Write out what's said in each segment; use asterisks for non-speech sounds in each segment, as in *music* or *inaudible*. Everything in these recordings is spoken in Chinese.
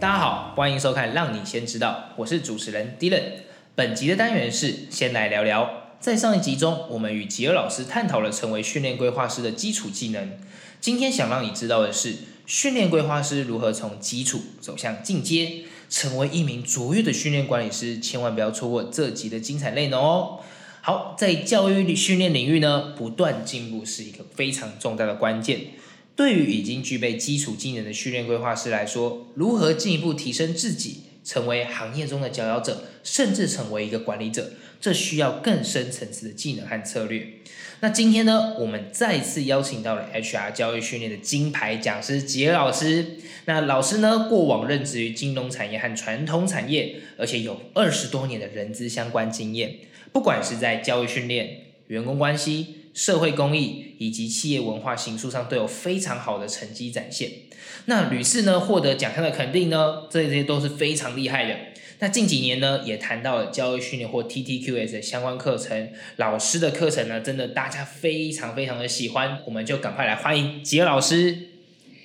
大家好，欢迎收看《让你先知道》，我是主持人 Dylan。本集的单元是先来聊聊。在上一集中，我们与吉尔老师探讨了成为训练规划师的基础技能。今天想让你知道的是，训练规划师如何从基础走向进阶，成为一名卓越的训练管理师。千万不要错过这集的精彩内容哦！好，在教育训练领域呢，不断进步是一个非常重大的关键。对于已经具备基础技能的训练规划师来说，如何进一步提升自己，成为行业中的佼佼者，甚至成为一个管理者？这需要更深层次的技能和策略。那今天呢，我们再次邀请到了 HR 教育训练的金牌讲师杰老师。那老师呢，过往任职于金融产业和传统产业，而且有二十多年的人资相关经验。不管是在教育训练、员工关系、社会公益以及企业文化行述上，都有非常好的成绩展现。那屡次呢获得奖项的肯定呢，这些都是非常厉害的。那近几年呢，也谈到了教育训练或 TTQS 的相关课程，老师的课程呢，真的大家非常非常的喜欢，我们就赶快来欢迎吉尔老师。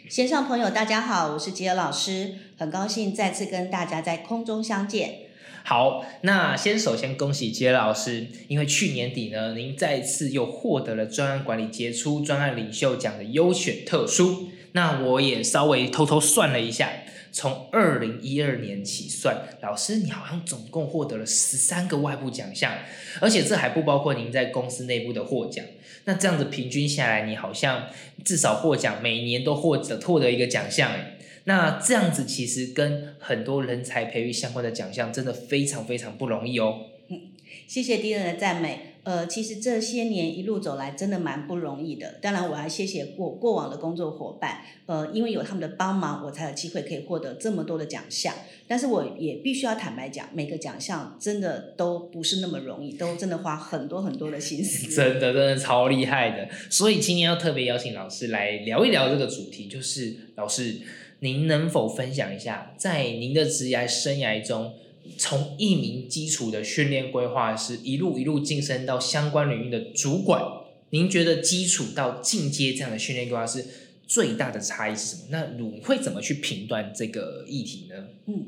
线上朋友大家好，我是吉尔老师，很高兴再次跟大家在空中相见。好，那先首先恭喜杰老师，因为去年底呢，您再次又获得了专案管理杰出专案领袖奖的优选特殊。那我也稍微偷偷算了一下。从二零一二年起算，老师你好像总共获得了十三个外部奖项，而且这还不包括您在公司内部的获奖。那这样子平均下来，你好像至少获奖每年都获得获得一个奖项诶。那这样子其实跟很多人才培育相关的奖项，真的非常非常不容易哦。嗯，谢谢敌人的赞美。呃，其实这些年一路走来，真的蛮不容易的。当然，我要谢谢过过往的工作伙伴，呃，因为有他们的帮忙，我才有机会可以获得这么多的奖项。但是我也必须要坦白讲，每个奖项真的都不是那么容易，都真的花很多很多的心思。*laughs* 真的，真的超厉害的。所以今天要特别邀请老师来聊一聊这个主题，就是老师，您能否分享一下，在您的职业生涯中？从一名基础的训练规划师一路一路晋升到相关领域的主管，您觉得基础到进阶这样的训练规划师最大的差异是什么？那你会怎么去评断这个议题呢？嗯。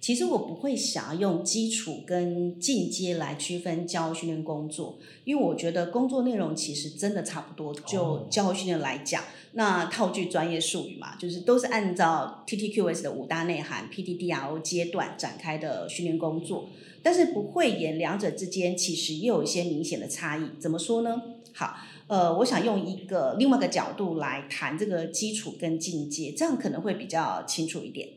其实我不会想要用基础跟进阶来区分教育训练工作，因为我觉得工作内容其实真的差不多。就教育训练来讲，那套句专业术语嘛，就是都是按照 TTQS 的五大内涵 PTDRO 阶段展开的训练工作，但是不会演两者之间其实也有一些明显的差异。怎么说呢？好，呃，我想用一个另外一个角度来谈这个基础跟进阶，这样可能会比较清楚一点。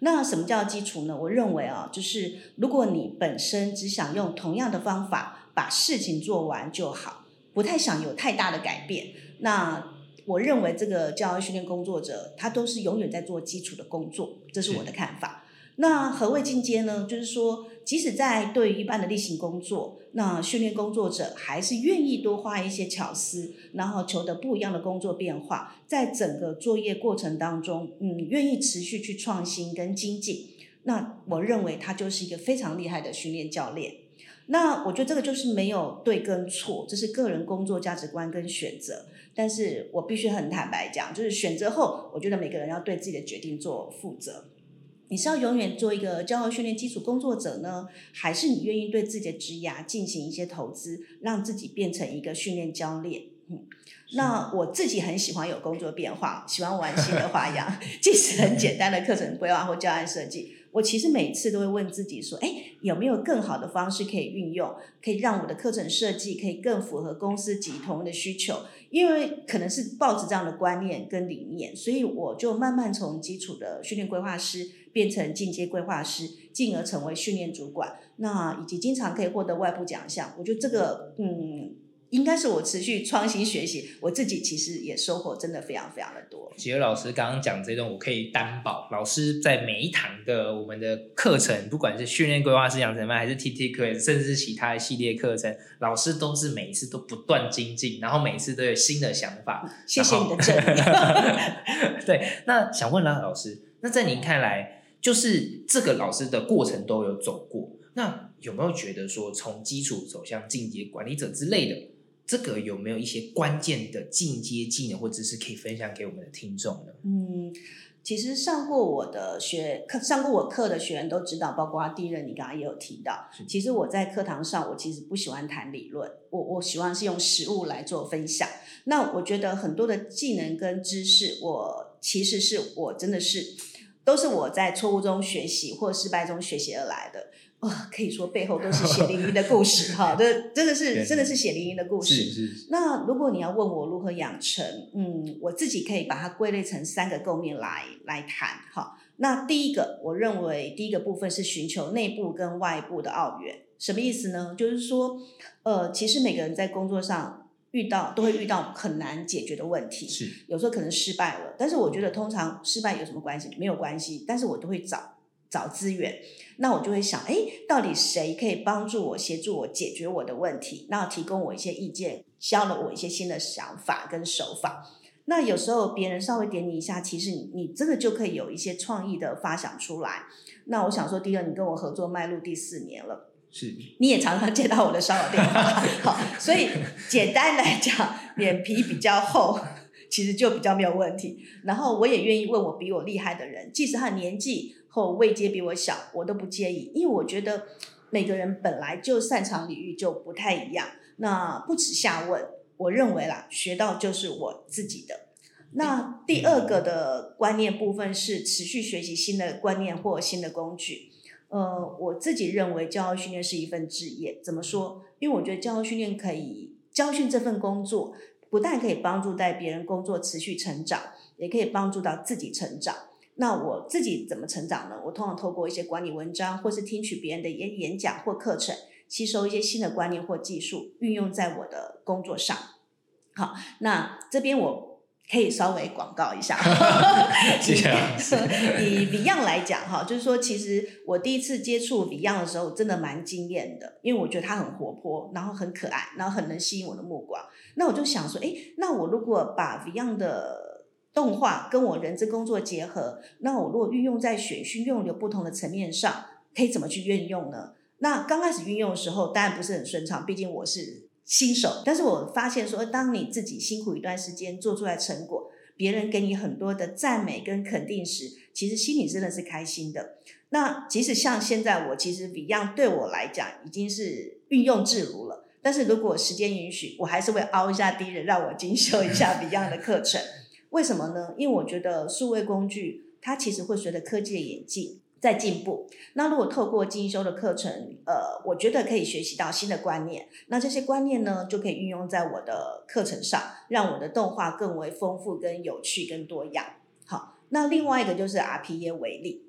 那什么叫基础呢？我认为啊，就是如果你本身只想用同样的方法把事情做完就好，不太想有太大的改变，那我认为这个教育训练工作者他都是永远在做基础的工作，这是我的看法。那何谓进阶呢？就是说，即使在对于一般的例行工作，那训练工作者还是愿意多花一些巧思，然后求得不一样的工作变化，在整个作业过程当中，嗯，愿意持续去创新跟精进。那我认为他就是一个非常厉害的训练教练。那我觉得这个就是没有对跟错，这是个人工作价值观跟选择。但是我必须很坦白讲，就是选择后，我觉得每个人要对自己的决定做负责。你是要永远做一个教育训练基础工作者呢，还是你愿意对自己的职涯进行一些投资，让自己变成一个训练教练？嗯，那我自己很喜欢有工作变化，喜欢玩新的花样，*laughs* 即使很简单的课程规划或教案设计。我其实每次都会问自己说：，哎，有没有更好的方式可以运用，可以让我的课程设计可以更符合公司及同仁的需求？因为可能是抱着这样的观念跟理念，所以我就慢慢从基础的训练规划师变成进阶规划师，进而成为训练主管。那以及经常可以获得外部奖项，我觉得这个嗯。应该是我持续创新学习，我自己其实也收获真的非常非常的多。杰尔老师刚刚讲这段，我可以担保，老师在每一堂的我们的课程，不管是训练规划师养成班，还是 T T 课，甚至是其他的系列课程，老师都是每一次都不断精进，然后每一次都有新的想法。谢谢你的正面。*laughs* 对，那想问啦，老师，那在您看来，就是这个老师的过程都有走过，那有没有觉得说，从基础走向进阶管理者之类的？这个有没有一些关键的进阶技能或知识可以分享给我们的听众呢？嗯，其实上过我的学课、上过我课的学员都知道，包括第一任你刚刚也有提到。其实我在课堂上，我其实不喜欢谈理论，我我喜欢是用实物来做分享。那我觉得很多的技能跟知识，我其实是我真的是都是我在错误中学习或失败中学习而来的。哇，可以说背后都是血淋淋的故事 *laughs* 哈，这真的是真的是血淋淋的故事。是是。那如果你要问我如何养成，嗯，我自己可以把它归类成三个构面来来谈哈。那第一个，我认为第一个部分是寻求内部跟外部的奥元，什么意思呢？就是说，呃，其实每个人在工作上遇到都会遇到很难解决的问题，是有时候可能失败了，但是我觉得通常失败有什么关系？没有关系，但是我都会找。找资源，那我就会想，哎，到底谁可以帮助我、协助我解决我的问题？那提供我一些意见，教了我一些新的想法跟手法。那有时候别人稍微点你一下，其实你你真的就可以有一些创意的发想出来。那我想说，第二，你跟我合作迈入第四年了，是，你也常常接到我的骚扰电话，*laughs* 好，所以简单来讲，脸皮比较厚，*laughs* 其实就比较没有问题。然后我也愿意问我比我厉害的人，即使他年纪。或位阶比我小，我都不介意，因为我觉得每个人本来就擅长领域就不太一样。那不耻下问，我认为啦，学到就是我自己的。那第二个的观念部分是持续学习新的观念或新的工具。呃，我自己认为教育训练是一份职业，怎么说？因为我觉得教育训练可以，教训这份工作不但可以帮助在别人工作持续成长，也可以帮助到自己成长。那我自己怎么成长呢？我通常透过一些管理文章，或是听取别人的演演讲或课程，吸收一些新的观念或技术，运用在我的工作上。好，那这边我可以稍微广告一下。*laughs* 谢谢。*laughs* 以 Beyond 来讲，哈，就是说，其实我第一次接触 Beyond 的时候，真的蛮惊艳的，因为我觉得他很活泼，然后很可爱，然后很能吸引我的目光。那我就想说，哎，那我如果把 Beyond 的动画跟我人资工作结合，那我如果运用在选训用流不同的层面上，可以怎么去运用呢？那刚开始运用的时候，当然不是很顺畅，毕竟我是新手。但是我发现说，当你自己辛苦一段时间做出来成果，别人给你很多的赞美跟肯定时，其实心里真的是开心的。那即使像现在我其实 Beyond 对我来讲已经是运用自如了，但是如果时间允许，我还是会凹一下敌人，让我精修一下 *laughs* Beyond 的课程。为什么呢？因为我觉得数位工具它其实会随着科技的演进在进步。那如果透过进修的课程，呃，我觉得可以学习到新的观念。那这些观念呢，就可以运用在我的课程上，让我的动画更为丰富、跟有趣、跟多样。好，那另外一个就是 RPA 为例。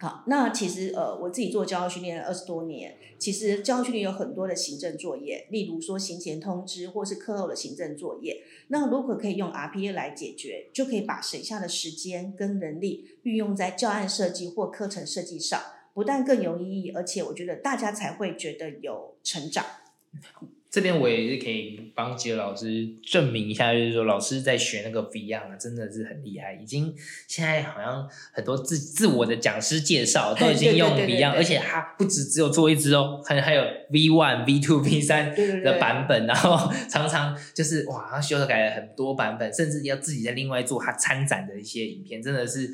好，那其实呃，我自己做教育训练二十多年，其实教育训练有很多的行政作业，例如说行前通知或是课后的行政作业。那如果可以用 RPA 来解决，就可以把省下的时间跟人力运用在教案设计或课程设计上，不但更有意义，而且我觉得大家才会觉得有成长。这边我也是可以帮杰老师证明一下，就是说老师在学那个 Beyond 真的是很厉害，已经现在好像很多自自我的讲师介绍 *laughs* 都已经用 Beyond，而且他不止只有做一支哦，可能还有 V One、V Two、V *laughs* 三的版本，然后常常就是哇，他修改了很多版本，甚至要自己在另外做他参展的一些影片，真的是。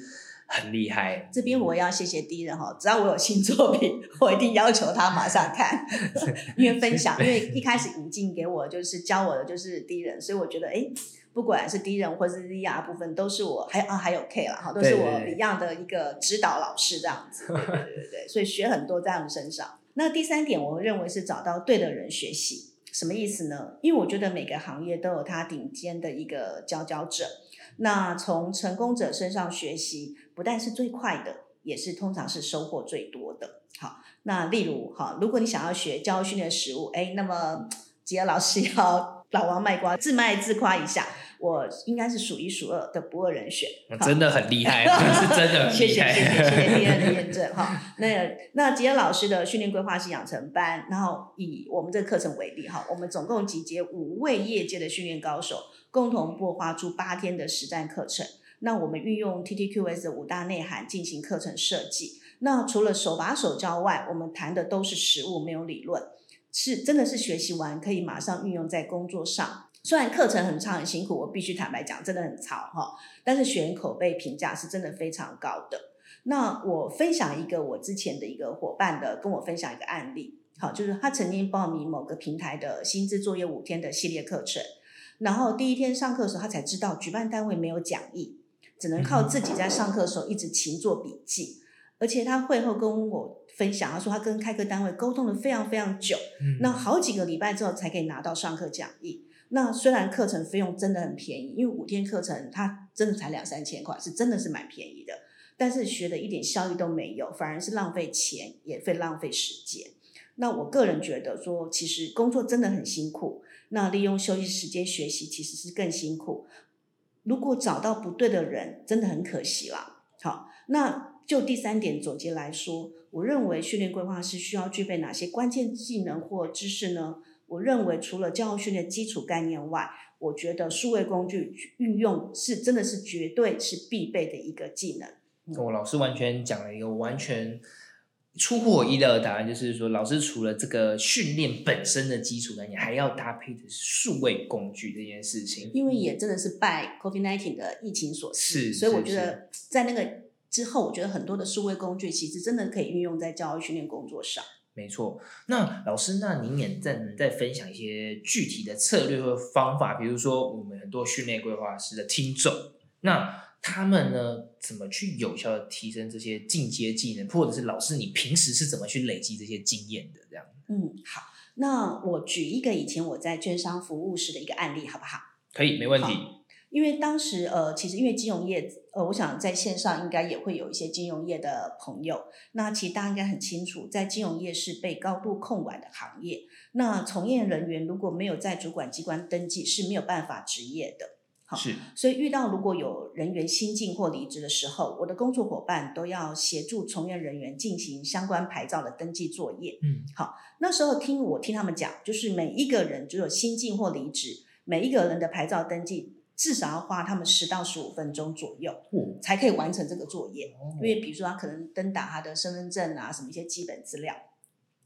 很厉害，这边我要谢谢敌人哈，只要我有新作品，*laughs* 我一定要求他马上看，*laughs* 因为分享，因为一开始引进给我就是教我的就是敌人，所以我觉得哎，不管是敌人或是 Z R 部分，都是我还啊还有 K 了哈，都是我一样的一个指导老师这样子，对对对对，所以学很多在他们身上。那第三点，我认为是找到对的人学习，什么意思呢？因为我觉得每个行业都有它顶尖的一个佼佼者。那从成功者身上学习，不但是最快的，也是通常是收获最多的。好，那例如哈，如果你想要学教育训练实务，哎，那么吉尔老师要老王卖瓜，自卖自夸一下，我应该是数一数二的不二人选。真的很厉害，是真的很谢谢厉害。谢谢谢谢第二 *laughs* 的验证哈。那那吉恩老师的训练规划是养成班，然后以我们这个课程为例哈，我们总共集结五位业界的训练高手，共同擘画出八天的实战课程。那我们运用 TTQS 的五大内涵进行课程设计。那除了手把手教外，我们谈的都是实物，没有理论，是真的是学习完可以马上运用在工作上。虽然课程很长很辛苦，我必须坦白讲，真的很长哈，但是学员口碑评价是真的非常高的。那我分享一个我之前的一个伙伴的跟我分享一个案例，好，就是他曾经报名某个平台的薪资作业五天的系列课程，然后第一天上课的时候，他才知道举办单位没有讲义，只能靠自己在上课的时候一直勤做笔记。而且他会后跟我分享，他说他跟开课单位沟通了非常非常久，嗯那好几个礼拜之后才可以拿到上课讲义。那虽然课程费用真的很便宜，因为五天课程它真的才两三千块，是真的是蛮便宜的，但是学的一点效益都没有，反而是浪费钱，也费浪费时间。那我个人觉得说，其实工作真的很辛苦，那利用休息时间学习其实是更辛苦。如果找到不对的人，真的很可惜啦。好，那就第三点总结来说，我认为训练规划师需要具备哪些关键技能或知识呢？我认为除了教育训练基础概念外，我觉得数位工具运用是真的是绝对是必备的一个技能。我老师完全讲了一个完全出乎我意料的答案，就是说，老师除了这个训练本身的基础呢，你，还要搭配的是数位工具这件事情。因为也真的是拜 COVID-19 的疫情所赐，是所以我是觉得在那个之后，我觉得很多的数位工具其实真的可以运用在教育训练工作上。没错，那老师，那您也再能再分享一些具体的策略和方法，比如说我们很多训练规划师的听众，那他们呢怎么去有效的提升这些进阶技能，或者是老师你平时是怎么去累积这些经验的？这样嗯，好，那我举一个以前我在券商服务时的一个案例，好不好？可以，没问题。因为当时呃，其实因为金融业，呃，我想在线上应该也会有一些金融业的朋友。那其实大家应该很清楚，在金融业是被高度控管的行业。那从业人员如果没有在主管机关登记，是没有办法执业的。好是所以遇到如果有人员新进或离职的时候，我的工作伙伴都要协助从业人员进行相关牌照的登记作业。嗯，好那时候听我听他们讲，就是每一个人只有新进或离职，每一个人的牌照登记至少要花他们十到十五分钟左右，哦才可以完成这个作业。因为比如说他可能登打他的身份证啊，什么一些基本资料。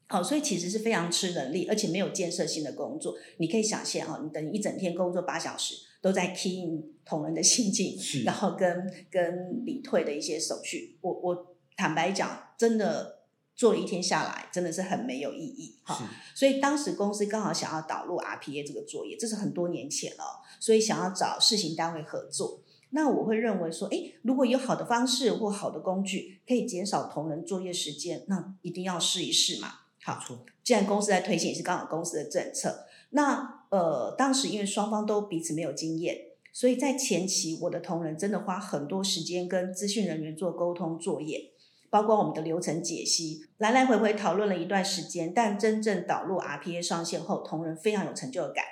好，所以其实是非常吃人力，而且没有建设性的工作。你可以想象哈，你等于一整天工作八小时，都在 key in 同仁的心境，*laughs* 然后跟跟理退的一些手续。我我坦白讲，真的做了一天下来，真的是很没有意义哈。所以当时公司刚好想要导入 RPA 这个作业，这是很多年前了哦，所以想要找试行单位合作。那我会认为说，诶，如果有好的方式或好的工具，可以减少同仁作业时间，那一定要试一试嘛。好，既然公司在推行，也是刚好公司的政策。那呃，当时因为双方都彼此没有经验，所以在前期我的同仁真的花很多时间跟资讯人员做沟通作业，包括我们的流程解析，来来回回讨论了一段时间。但真正导入 RPA 上线后，同仁非常有成就感。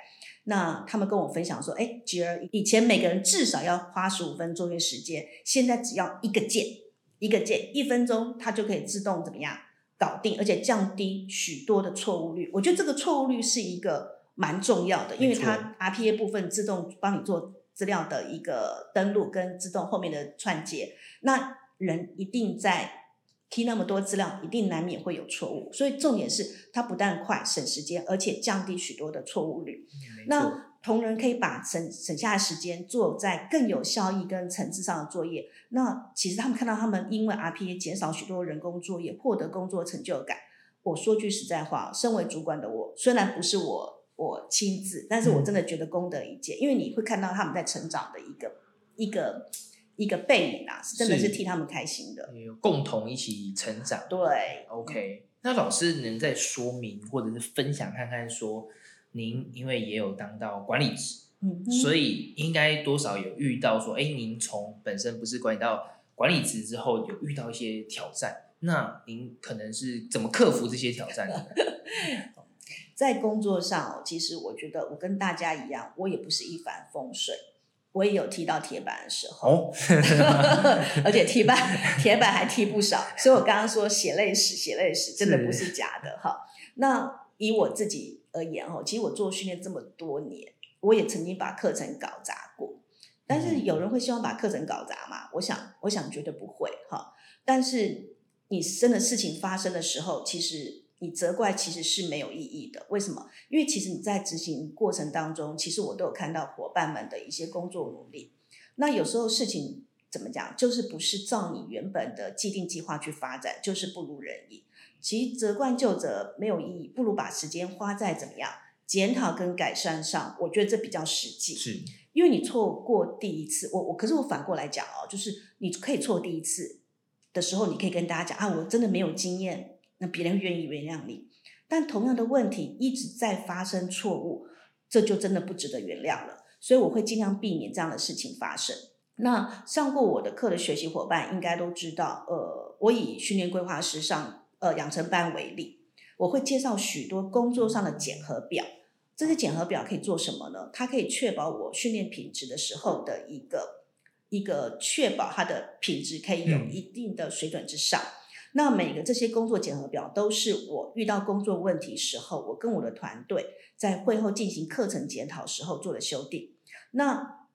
那他们跟我分享说，哎，吉儿，以前每个人至少要花十五分作业时间，现在只要一个键，一个键，一分钟，它就可以自动怎么样搞定，而且降低许多的错误率。我觉得这个错误率是一个蛮重要的，因为它 RPA 部分自动帮你做资料的一个登录跟自动后面的串接，那人一定在 key 那么多资料，一定难免会有错误。所以重点是它不但快省时间，而且降低许多的错误率。那同仁可以把省省下的时间做在更有效益跟层次上的作业。那其实他们看到他们因为 RPA 减少许多人工作业，获得工作成就感。我说句实在话，身为主管的我，虽然不是我我亲自，但是我真的觉得功德一件，因为你会看到他们在成长的一个一个一个背影啊，是真的是是替他们开心的。共同一起成长。对，OK，那老师能再说明或者是分享看看说，您因为也有当到管理职，嗯，所以应该多少有遇到说，哎，您从本身不是管理到管理职之后，有遇到一些挑战，那您可能是怎么克服这些挑战？*laughs* 在工作上，其实我觉得我跟大家一样，我也不是一帆风顺，我也有踢到铁板的时候，哦，*laughs* 而且踢板铁板还踢不少，所以我刚刚说血泪史，血泪史真的不是假的哈。那以我自己而言哦，其实我做训练这么多年，我也曾经把课程搞砸过。但是有人会希望把课程搞砸吗？我想，我想绝对不会哈。但是你真的事情发生的时候，其实你责怪其实是没有意义的。为什么？因为其实你在执行过程当中，其实我都有看到伙伴们的一些工作努力。那有时候事情怎么讲，就是不是照你原本的既定计划去发展，就是不如人意。其实责怪就责没有意义，不如把时间花在怎么样检讨跟改善上。我觉得这比较实际。是。因为你错过第一次，我我可是我反过来讲哦，就是你可以错第一次的时候，你可以跟大家讲啊，我真的没有经验，那别人愿意原谅你。但同样的问题一直在发生错误，这就真的不值得原谅了。所以我会尽量避免这样的事情发生。那上过我的课的学习伙伴应该都知道，呃，我以训练规划师上呃养成班为例，我会介绍许多工作上的检核表。这些检核表可以做什么呢？它可以确保我训练品质的时候的一个一个确保它的品质可以有一定的水准之上。那每个这些工作检核表都是我遇到工作问题时候，我跟我的团队在会后进行课程检讨时候做的修订。那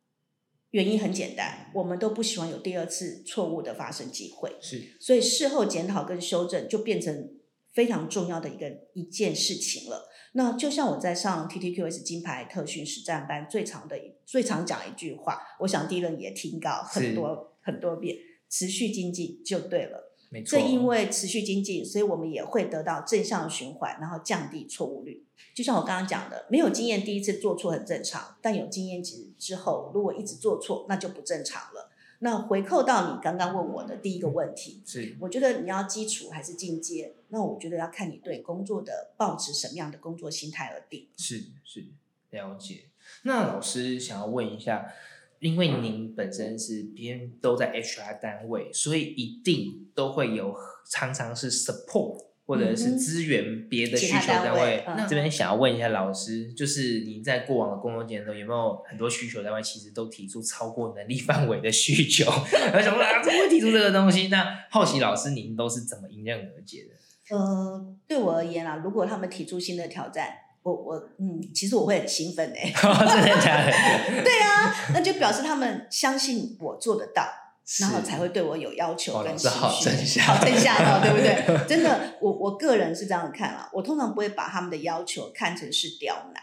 原因很简单，我们都不希望有第二次错误的发生机会。是，所以事后检讨跟修正就变成非常重要的一个一件事情了。那就像我在上 TTQS 金牌特训实战班最常的最常讲一句话，我想第一轮也听到很多很多遍，持续精进就对了。没错。正因为持续精进，所以我们也会得到正向循环，然后降低错误率。就像我刚刚讲的，没有经验第一次做错很正常，但有经验之之后，如果一直做错，那就不正常了。那回扣到你刚刚问我的第一个问题，是我觉得你要基础还是进阶？那我觉得要看你对工作的抱持什么样的工作心态而定。是是了解。那老师想要问一下，因为您本身是边都在 HR 单位，所以一定都会有常常是 support。或者是支援别的需求单位，那这边想要问一下老师，就是您在过往的工作经验中，有没有很多需求单位其实都提出超过能力范围的需求？为什么啊？怎么会提出这个东西？那好奇老师您都是怎么迎刃而解的？呃，对我而言啊，如果他们提出新的挑战，我我嗯，其实我会很兴奋哎，*laughs* 真的假的？*laughs* 对啊，那就表示他们相信我做得到。然后才会对我有要求跟期许，好正向，好正向哦，对不对？*laughs* 真的，我我个人是这样看啊，我通常不会把他们的要求看成是刁难，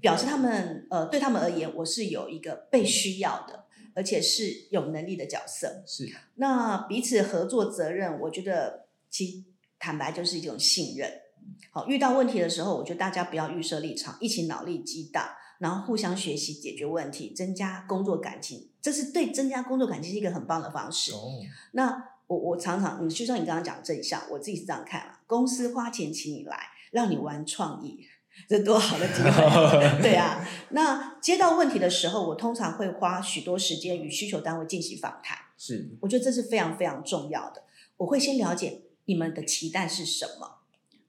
表示他们呃对他们而言，我是有一个被需要的，而且是有能力的角色。是，那彼此合作责任，我觉得其坦白就是一种信任。好，遇到问题的时候，我觉得大家不要预设立场，一起脑力激荡。然后互相学习解决问题，增加工作感情，这是对增加工作感情是一个很棒的方式。那我我常常，你就像你刚刚讲正向，我自己是这样看啊。公司花钱请你来，让你玩创意，这多好的机会，*laughs* 对啊。那接到问题的时候，我通常会花许多时间与需求单位进行访谈。是，我觉得这是非常非常重要的。我会先了解你们的期待是什么。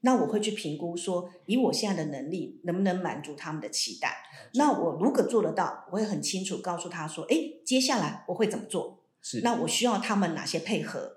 那我会去评估说，以我现在的能力，能不能满足他们的期待？那我如果做得到，我会很清楚告诉他说，哎，接下来我会怎么做？是，那我需要他们哪些配合？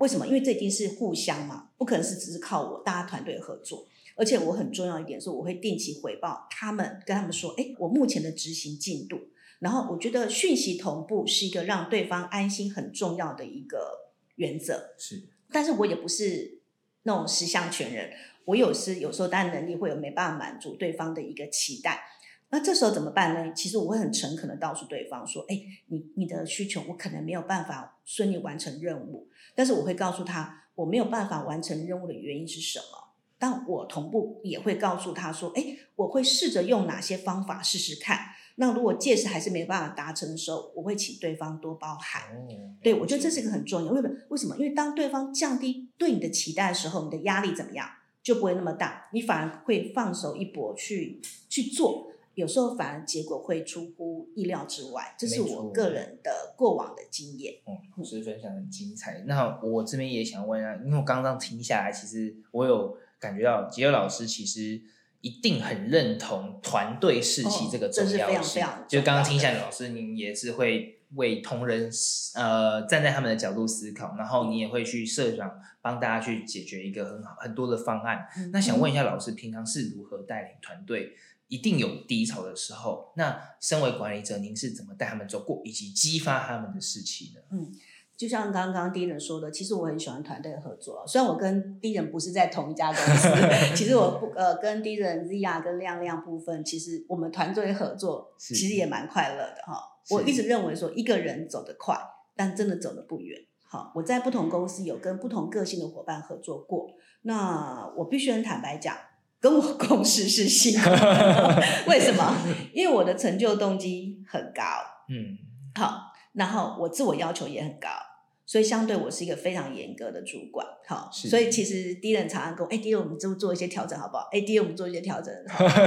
为什么？因为这已经是互相嘛，不可能是只是靠我，大家团队合作。而且我很重要一点是，我会定期回报他们，跟他们说，哎，我目前的执行进度。然后我觉得讯息同步是一个让对方安心很重要的一个原则。是，但是我也不是。那种十项全人，我有时有时候当然能力会有没办法满足对方的一个期待，那这时候怎么办呢？其实我会很诚恳的告诉对方说：“哎，你你的需求我可能没有办法顺利完成任务，但是我会告诉他我没有办法完成任务的原因是什么。但我同步也会告诉他说：哎，我会试着用哪些方法试试看。”那如果届时还是没有办法达成的时候，我会请对方多包涵。对，我觉得这是一个很重要。为什么？为什么？因为当对方降低对你的期待的时候，你的压力怎么样就不会那么大，你反而会放手一搏去去做。有时候反而结果会出乎意料之外，这是我个人的过往的经验。嗯，老师分享很精彩。那我这边也想问一下，因为我刚刚听下来，其实我有感觉到杰尔老师其实。一定很认同团队士气这个重要性。就刚刚听下来，老师您也是会为同仁呃站在他们的角度思考，然后你也会去设想帮大家去解决一个很好很多的方案。那想问一下老师，平常是如何带领团队？一定有低潮的时候，那身为管理者，您是怎么带他们走过，以及激发他们的士气呢？嗯，就像刚刚第一人说的，其实我很喜欢团队合作。虽然我跟第一人不是在同一家公司，*laughs* 其实我不呃跟第一人 Zia 跟亮亮部分，其实我们团队合作其实也蛮快乐的哈。我一直认为说一个人走得快，但真的走得不远。好，我在不同公司有跟不同个性的伙伴合作过，那我必须很坦白讲。跟我 *laughs* 共事是辛苦，*laughs* 为什么？因为我的成就动机很高，嗯，好，然后我自我要求也很高，所以相对我是一个非常严格的主管，好，所以其实第一人常常跟我，哎，第一我们就做一些调整好不好？哎，第一我们做一些调整，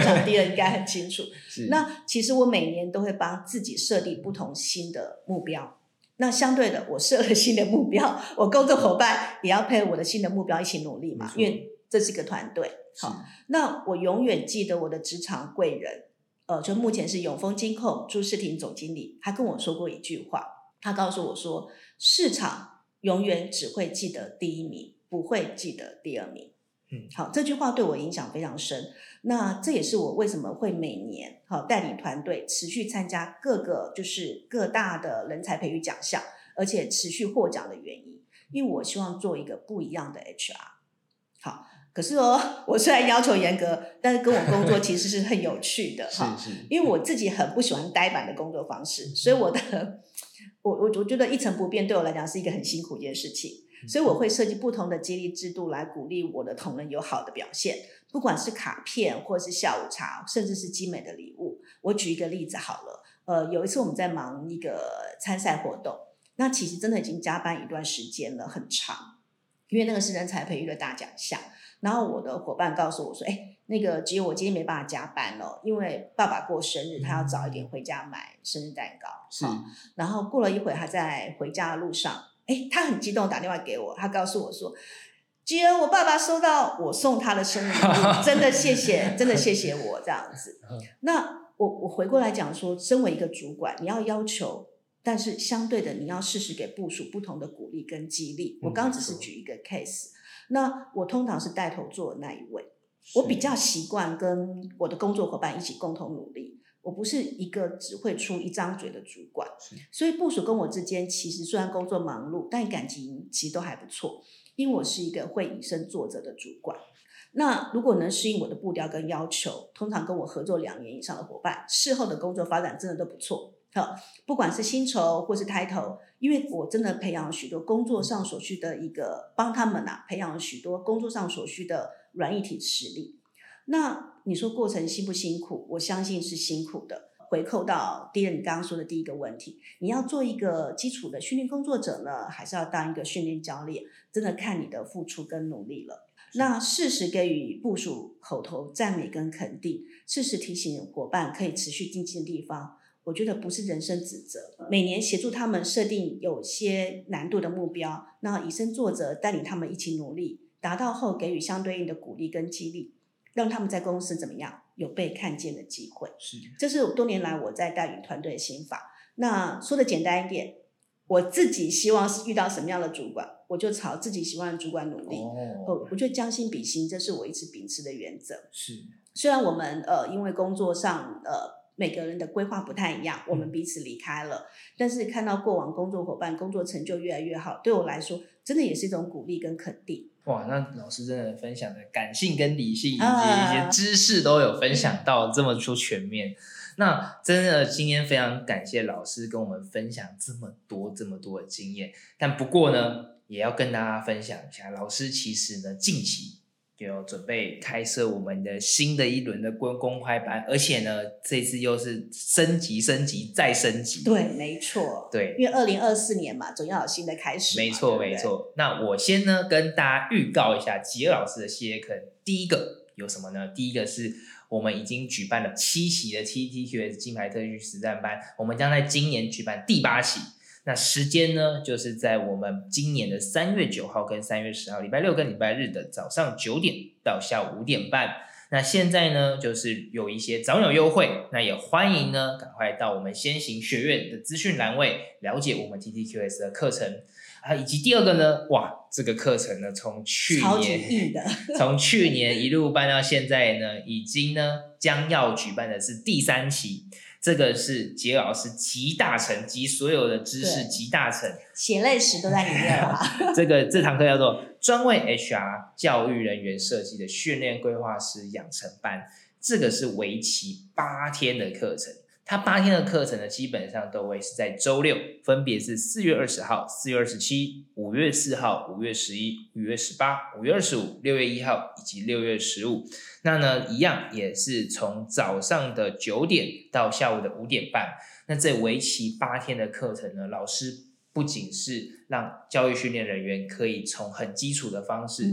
想 *laughs* 第一应该很清楚。那其实我每年都会帮自己设定不同新的目标，那相对的，我设了新的目标，我工作伙伴也要配合我的新的目标一起努力嘛，因为这是一个团队。好，那我永远记得我的职场贵人，呃，就目前是永丰金控朱世廷总经理，他跟我说过一句话，他告诉我说，市场永远只会记得第一名，不会记得第二名。嗯，好，这句话对我影响非常深。那这也是我为什么会每年好带领团队持续参加各个就是各大的人才培育奖项，而且持续获奖的原因，因为我希望做一个不一样的 HR。好。可是哦，我虽然要求严格，但是跟我工作其实是很有趣的 *laughs* 哈。因为我自己很不喜欢呆板的工作方式，所以我的我我我觉得一成不变对我来讲是一个很辛苦一件事情。所以我会设计不同的激励制度来鼓励我的同仁有好的表现，不管是卡片或者是下午茶，甚至是精美的礼物。我举一个例子好了，呃，有一次我们在忙一个参赛活动，那其实真的已经加班一段时间了，很长，因为那个是人才培育的大奖项。然后我的伙伴告诉我说：“哎，那个只有我今天没办法加班了，因为爸爸过生日，他要早一点回家买生日蛋糕。”是。然后过了一会他在回家的路上，哎，他很激动打电话给我，他告诉我说：“吉恩，我爸爸收到我送他的生日礼物，真的谢谢，真的谢谢我这样子。”那我我回过来讲说，身为一个主管，你要要求，但是相对的，你要适时给部署不同的鼓励跟激励。我刚只是举一个 case。那我通常是带头做的那一位，我比较习惯跟我的工作伙伴一起共同努力。我不是一个只会出一张嘴的主管，所以部署跟我之间其实虽然工作忙碌，但感情其实都还不错。因为我是一个会以身作则的主管。那如果能适应我的步调跟要求，通常跟我合作两年以上的伙伴，事后的工作发展真的都不错。好，不管是薪酬或是 title，。因为我真的培养了许多工作上所需的一个帮他们呐，培养了许多工作上所需的软一体实力。那你说过程辛不辛苦？我相信是辛苦的。回扣到第二，你刚刚说的第一个问题，你要做一个基础的训练工作者呢，还是要当一个训练教练？真的看你的付出跟努力了。那适时给予部署口头赞美跟肯定，适时提醒伙伴可以持续精进的地方。我觉得不是人生指责，每年协助他们设定有些难度的目标，那以身作则，带领他们一起努力，达到后给予相对应的鼓励跟激励，让他们在公司怎么样有被看见的机会。是，这是多年来我在带领团队的心法。那说的简单一点，我自己希望是遇到什么样的主管，我就朝自己喜欢的主管努力。哦，我觉得将心比心，这是我一直秉持的原则。是，虽然我们呃因为工作上呃。每个人的规划不太一样，我们彼此离开了，但是看到过往工作伙伴工作成就越来越好，对我来说真的也是一种鼓励跟肯定。哇，那老师真的分享的感性跟理性以及一些知识都有分享到这么出全面，那真的今天非常感谢老师跟我们分享这么多这么多的经验，但不过呢，也要跟大家分享一下，老师其实呢近期。就准备开设我们的新的一轮的公公开班，而且呢，这次又是升级、升级再升级。对，没错。对，因为二零二四年嘛，总要有新的开始。没错，没错。那我先呢跟大家预告一下吉尔老师的系列课，第一个有什么呢？第一个是我们已经举办了七期的 TTQS 金牌特训实战班，我们将在今年举办第八期。那时间呢，就是在我们今年的三月九号跟三月十号，礼拜六跟礼拜日的早上九点到下午五点半。那现在呢，就是有一些早鸟优惠，那也欢迎呢，赶快到我们先行学院的资讯栏位了解我们 TTQS 的课程啊，以及第二个呢，哇，这个课程呢，从去年 *laughs* 从去年一路办到现在呢，已经呢将要举办的是第三期，这个是杰老师集大成，集所有的知识集大成。血泪史都在里面了。*laughs* 这个这堂课叫做专为 HR 教育人员设计的训练规划师养成班，这个是为期八天的课程。它八天的课程呢，基本上都会是在周六，分别是四月二十号、四月二十七、五月四号、五月十一、五月十八、五月二十五、六月一号以及六月十五。那呢，一样也是从早上的九点到下午的五点半。那这为期八天的课程呢，老师不仅是让教育训练人员可以从很基础的方式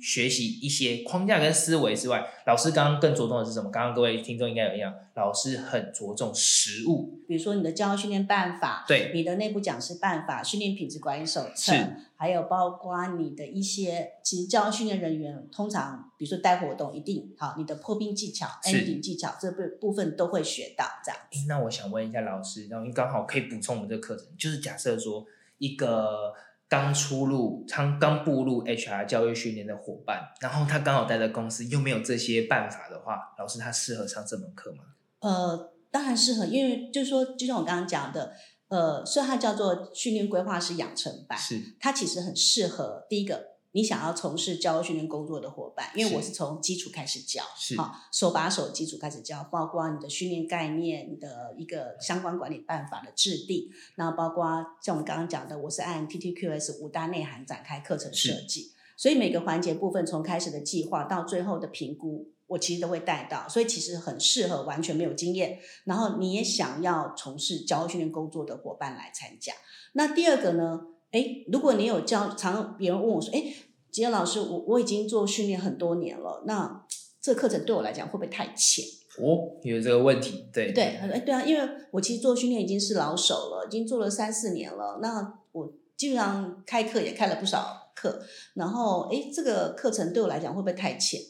学习一些框架跟思维之外，老师刚刚更着重的是什么？刚刚各位听众应该有印象，老师很着重实务，比如说你的教育训练办法，对你的内部讲师办法、训练品质管理手册是，还有包括你的一些，其实教育训练人员通常，比如说带活动，一定好，你的破冰技巧、是 ending 技巧这部部分都会学到，这样诶那我想问一下老师，然后刚好可以补充我们这个课程，就是假设说一个刚出入、刚刚步入 HR 教育训练的伙伴，然后他刚好待在公司又没有这些办法的话，老师他适合上这门课吗？呃，当然适合，因为就是说，就像我刚刚讲的，呃，虽然它叫做训练规划师养成班，是它其实很适合第一个你想要从事教育训练工作的伙伴，因为我是从基础开始教，是好手把手基础开始教，包括你的训练概念、你的一个相关管理办法的制定，那包括像我们刚刚讲的，我是按 TTQS 五大内涵展开课程设计，所以每个环节部分从开始的计划到最后的评估。我其实都会带到，所以其实很适合完全没有经验，然后你也想要从事教育训练工作的伙伴来参加。那第二个呢？诶，如果你有教，常别人问我说：“诶，杰老师，我我已经做训练很多年了，那这个课程对我来讲会不会太浅哦，有这个问题，对？”对，他说：“诶，对啊，因为我其实做训练已经是老手了，已经做了三四年了。那我基本上开课也开了不少课，然后诶，这个课程对我来讲会不会太浅？”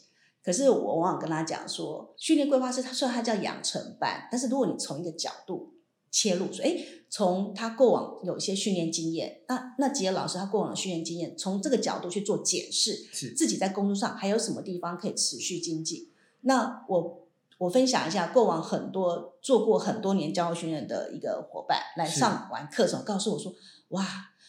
可是我往往跟他讲说，训练规划师他虽然他叫养成班，但是如果你从一个角度切入，说，哎，从他过往有一些训练经验，那那吉尔老师他过往的训练经验，从这个角度去做检视，是自己在工作上还有什么地方可以持续精进。那我我分享一下，过往很多做过很多年教育训练的一个伙伴来上完课程，告诉我说，哇，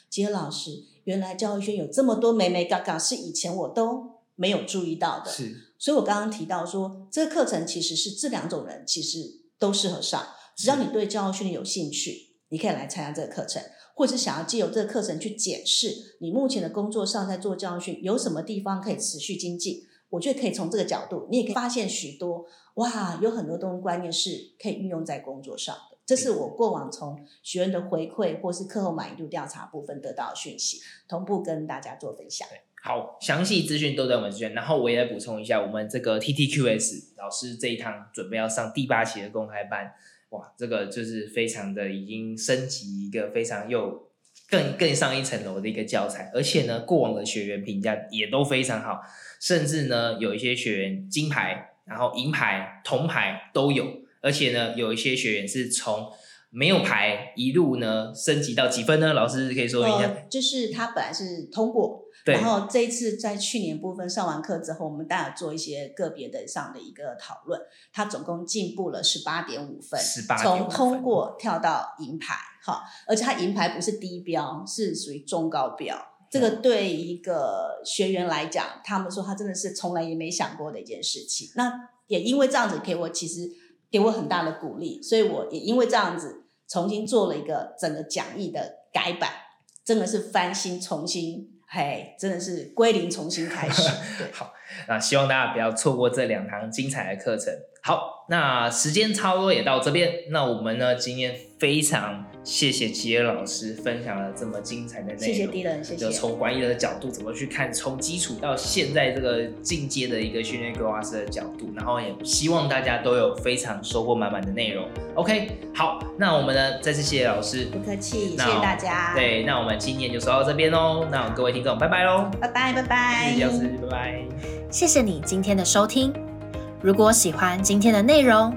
吉尔老师，原来教育训有这么多美美嘎嘎，是以前我都没有注意到的。是所以我刚刚提到说，这个课程其实是这两种人其实都适合上，只要你对教育训练有兴趣，你可以来参加这个课程，或者是想要借由这个课程去检视你目前的工作上在做教育训有什么地方可以持续精进。我觉得可以从这个角度，你也可以发现许多哇，有很多东西观念是可以运用在工作上的。这是我过往从学员的回馈或是课后满意度调查部分得到的讯息，同步跟大家做分享。好，详细资讯都在我们这边。然后我也来补充一下，我们这个 TTQS 老师这一堂准备要上第八期的公开班，哇，这个就是非常的已经升级一个非常又更更上一层楼的一个教材，而且呢，过往的学员评价也都非常好，甚至呢有一些学员金牌，然后银牌、铜牌都有，而且呢有一些学员是从没有牌一路呢升级到几分呢？老师可以说一下。呃，就是他本来是通过，然后这一次在去年部分上完课之后，我们大家做一些个别的上的一个讨论，他总共进步了十八点五分，18.5从通过跳到银牌，哈，而且他银牌不是低标，是属于中高标。这个对一个学员来讲，他们说他真的是从来也没想过的一件事情。那也因为这样子给我其实给我很大的鼓励，所以我也因为这样子重新做了一个整个讲义的改版，真的是翻新重新，嘿，真的是归零重新开始。*laughs* 好，那希望大家不要错过这两堂精彩的课程。好，那时间差不多也到这边，那我们呢今天非常谢谢吉尔老师分享了这么精彩的内容，谢谢迪伦，谢谢。就从管理的角度怎么去看，从基础到现在这个进阶的一个训练规划师的角度，然后也希望大家都有非常收获满满的内容。OK，好，那我们呢再次谢谢老师。不客气，谢那谢大家。，对，那我们今天就说到这边喽。那各位听众，拜拜喽，拜拜，拜拜。谢谢老师，拜拜。谢谢你今天的收听。如果喜欢今天的内容，